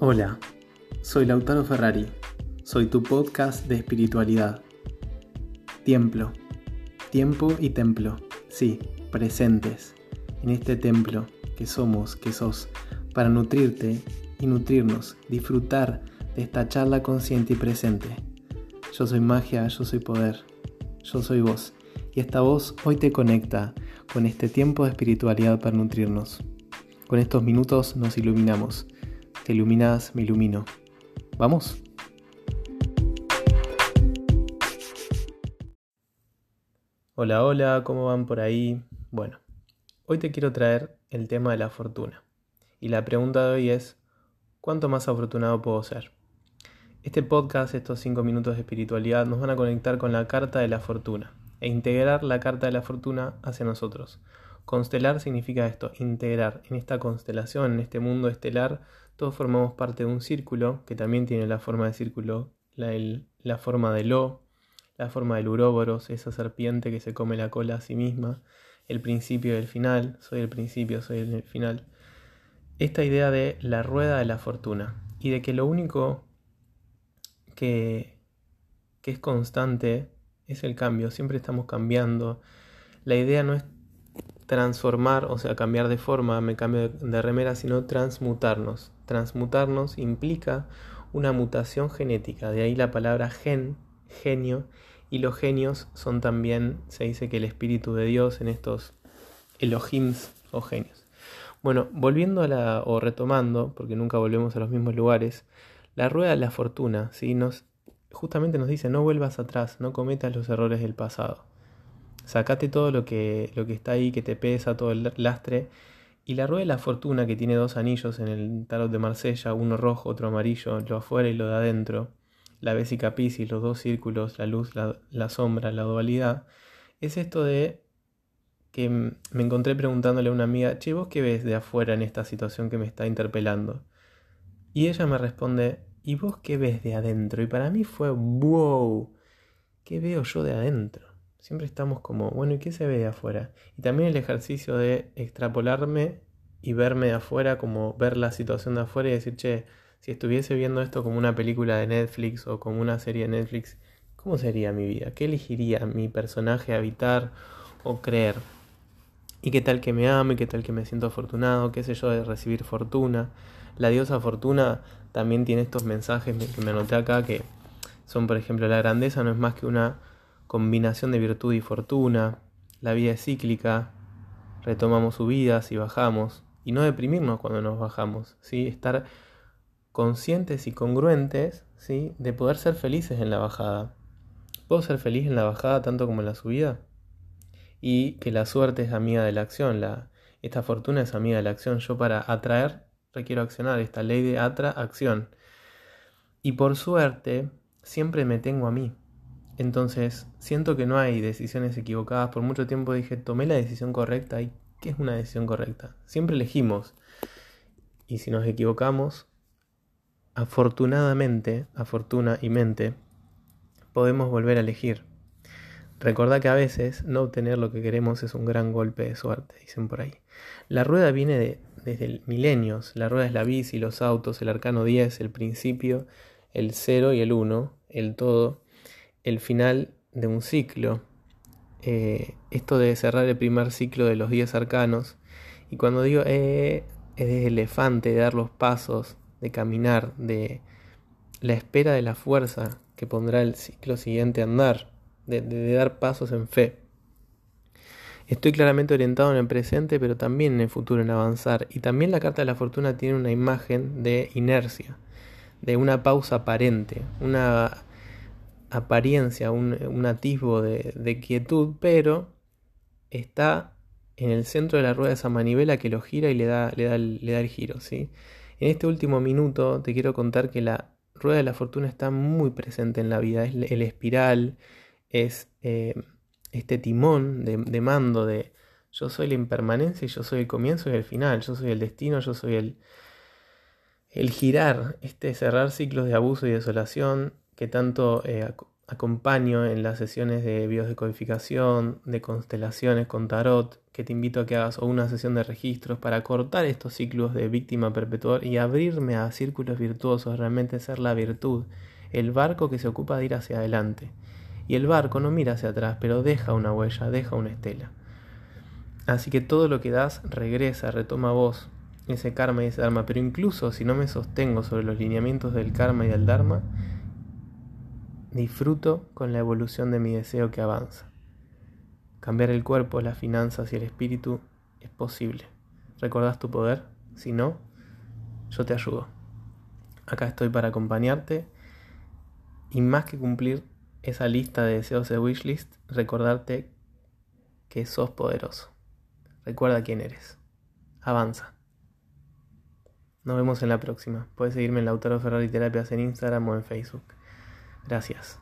Hola, soy Lautaro Ferrari, soy tu podcast de espiritualidad. Templo, tiempo y templo, sí, presentes. En este templo que somos, que sos, para nutrirte y nutrirnos, disfrutar de esta charla consciente y presente. Yo soy magia, yo soy poder, yo soy vos, y esta voz hoy te conecta con este tiempo de espiritualidad para nutrirnos. Con estos minutos nos iluminamos te iluminas, me ilumino. ¿Vamos? Hola, hola, ¿cómo van por ahí? Bueno, hoy te quiero traer el tema de la fortuna. Y la pregunta de hoy es, ¿cuánto más afortunado puedo ser? Este podcast, estos 5 minutos de espiritualidad, nos van a conectar con la carta de la fortuna e integrar la carta de la fortuna hacia nosotros. Constelar significa esto, integrar en esta constelación, en este mundo estelar, todos formamos parte de un círculo que también tiene la forma de círculo, la, forma de lo, la forma del uróboros, esa serpiente que se come la cola a sí misma, el principio y el final, soy el principio, soy el final. Esta idea de la rueda de la fortuna y de que lo único que es constante es el cambio, siempre estamos cambiando. La idea no es transformar, o sea, cambiar de forma, me cambio de, remera, sino transmutarnos. Transmutarnos implica una mutación genética, de ahí la palabra gen, genio, y los genios son también, se dice que el espíritu de Dios en estos Elohims o genios. Bueno, volviendo a la, o retomando, porque nunca volvemos a los mismos lugares, la rueda de la fortuna, ¿sí? nos, justamente nos dice, no vuelvas atrás, no cometas los errores del pasado. Sacate todo lo que, lo que está ahí, que te pesa, todo el lastre. Y la rueda de la fortuna, que tiene dos anillos en el tarot de Marsella, uno rojo, otro amarillo, lo afuera y lo de adentro, la Bésica Piscis, los dos círculos, la luz, la, sombra, la dualidad, es esto de que me encontré preguntándole a una amiga, che, ¿vos qué ves de afuera en esta situación que me está interpelando? Y ella me responde, ¿y vos qué ves de adentro? Y para mí fue, wow, ¿qué veo yo de adentro? Siempre estamos como, bueno, ¿y qué se ve de afuera? Y también el ejercicio de extrapolarme y verme de afuera, como ver la situación de afuera y decir, che, si estuviese viendo esto como una película de Netflix o como una serie de Netflix, ¿cómo sería mi vida? ¿Qué elegiría mi personaje habitar o creer? ¿Y qué tal que me ame? ¿Qué tal que me siento afortunado? ¿Qué sé yo de recibir fortuna? La diosa fortuna también tiene estos mensajes que me anoté acá que son, por ejemplo, la grandeza no es más que una combinación de virtud y fortuna, la vida es cíclica, retomamos subidas y bajamos, y no deprimirnos cuando nos bajamos, ¿sí? estar conscientes y congruentes ¿sí? de poder ser felices en la bajada. ¿Puedo ser feliz en la bajada tanto como en la subida? Y que la suerte es amiga de la acción, la, esta fortuna es amiga de la acción. Yo para atraer requiero accionar, esta ley de atra-acción. Y por suerte, siempre me tengo a mí. Entonces, siento que no hay decisiones equivocadas. Por mucho tiempo dije, tomé la decisión correcta. ¿Y qué es una decisión correcta? Siempre elegimos. Y si nos equivocamos, afortunadamente, afortuna y mente, podemos volver a elegir. Recordá que a veces no obtener lo que queremos es un gran golpe de suerte, dicen por ahí. La rueda viene de, desde milenios. La rueda es la bici, los autos, el arcano 10, el principio, el 0 y el 1, el todo el final de un ciclo. Eh, esto de cerrar el primer ciclo de los 10 arcanos. Y cuando digo eh, es de elefante, de dar los pasos, de caminar, de la espera de la fuerza que pondrá el ciclo siguiente a andar, de, de dar pasos en fe. Estoy claramente orientado en el presente, pero también en el futuro, en avanzar. Y también la carta de la fortuna tiene una imagen de inercia, de una pausa aparente, una apariencia, un, atisbo de, quietud, pero está en el centro de la rueda de esa manivela que lo gira y le da, le da, le da el giro. ¿sí? En este último minuto te quiero contar que la rueda de la fortuna está muy presente en la vida. Es el espiral, es eh, este timón de, mando de yo soy la impermanencia y yo soy el comienzo y el final, yo soy el destino, yo soy el, el girar, este cerrar ciclos de abuso y desolación, que tanto eh, acompaño en las sesiones de biodescodificación, de constelaciones con tarot, que te invito a que hagas una sesión de registros para cortar estos ciclos de víctima perpetuar y abrirme a círculos virtuosos, realmente ser la virtud, el barco que se ocupa de ir hacia adelante. Y el barco no mira hacia atrás, pero deja una huella, deja una estela. Así que todo lo que das regresa, retoma vos, ese karma y ese dharma. Pero incluso si no me sostengo sobre los lineamientos del karma y del dharma, disfruto con la evolución de mi deseo que avanza. Cambiar el cuerpo, las finanzas y el espíritu es posible. ¿Recordás tu poder? Si no, yo te ayudo. Acá estoy para acompañarte y más que cumplir esa lista de deseos de wishlist, recordarte que sos poderoso. Recuerda quién eres. Avanza. Nos vemos en la próxima. Puedes seguirme en Lautaro Ferrari Terapias en Instagram o en Facebook. Gracias.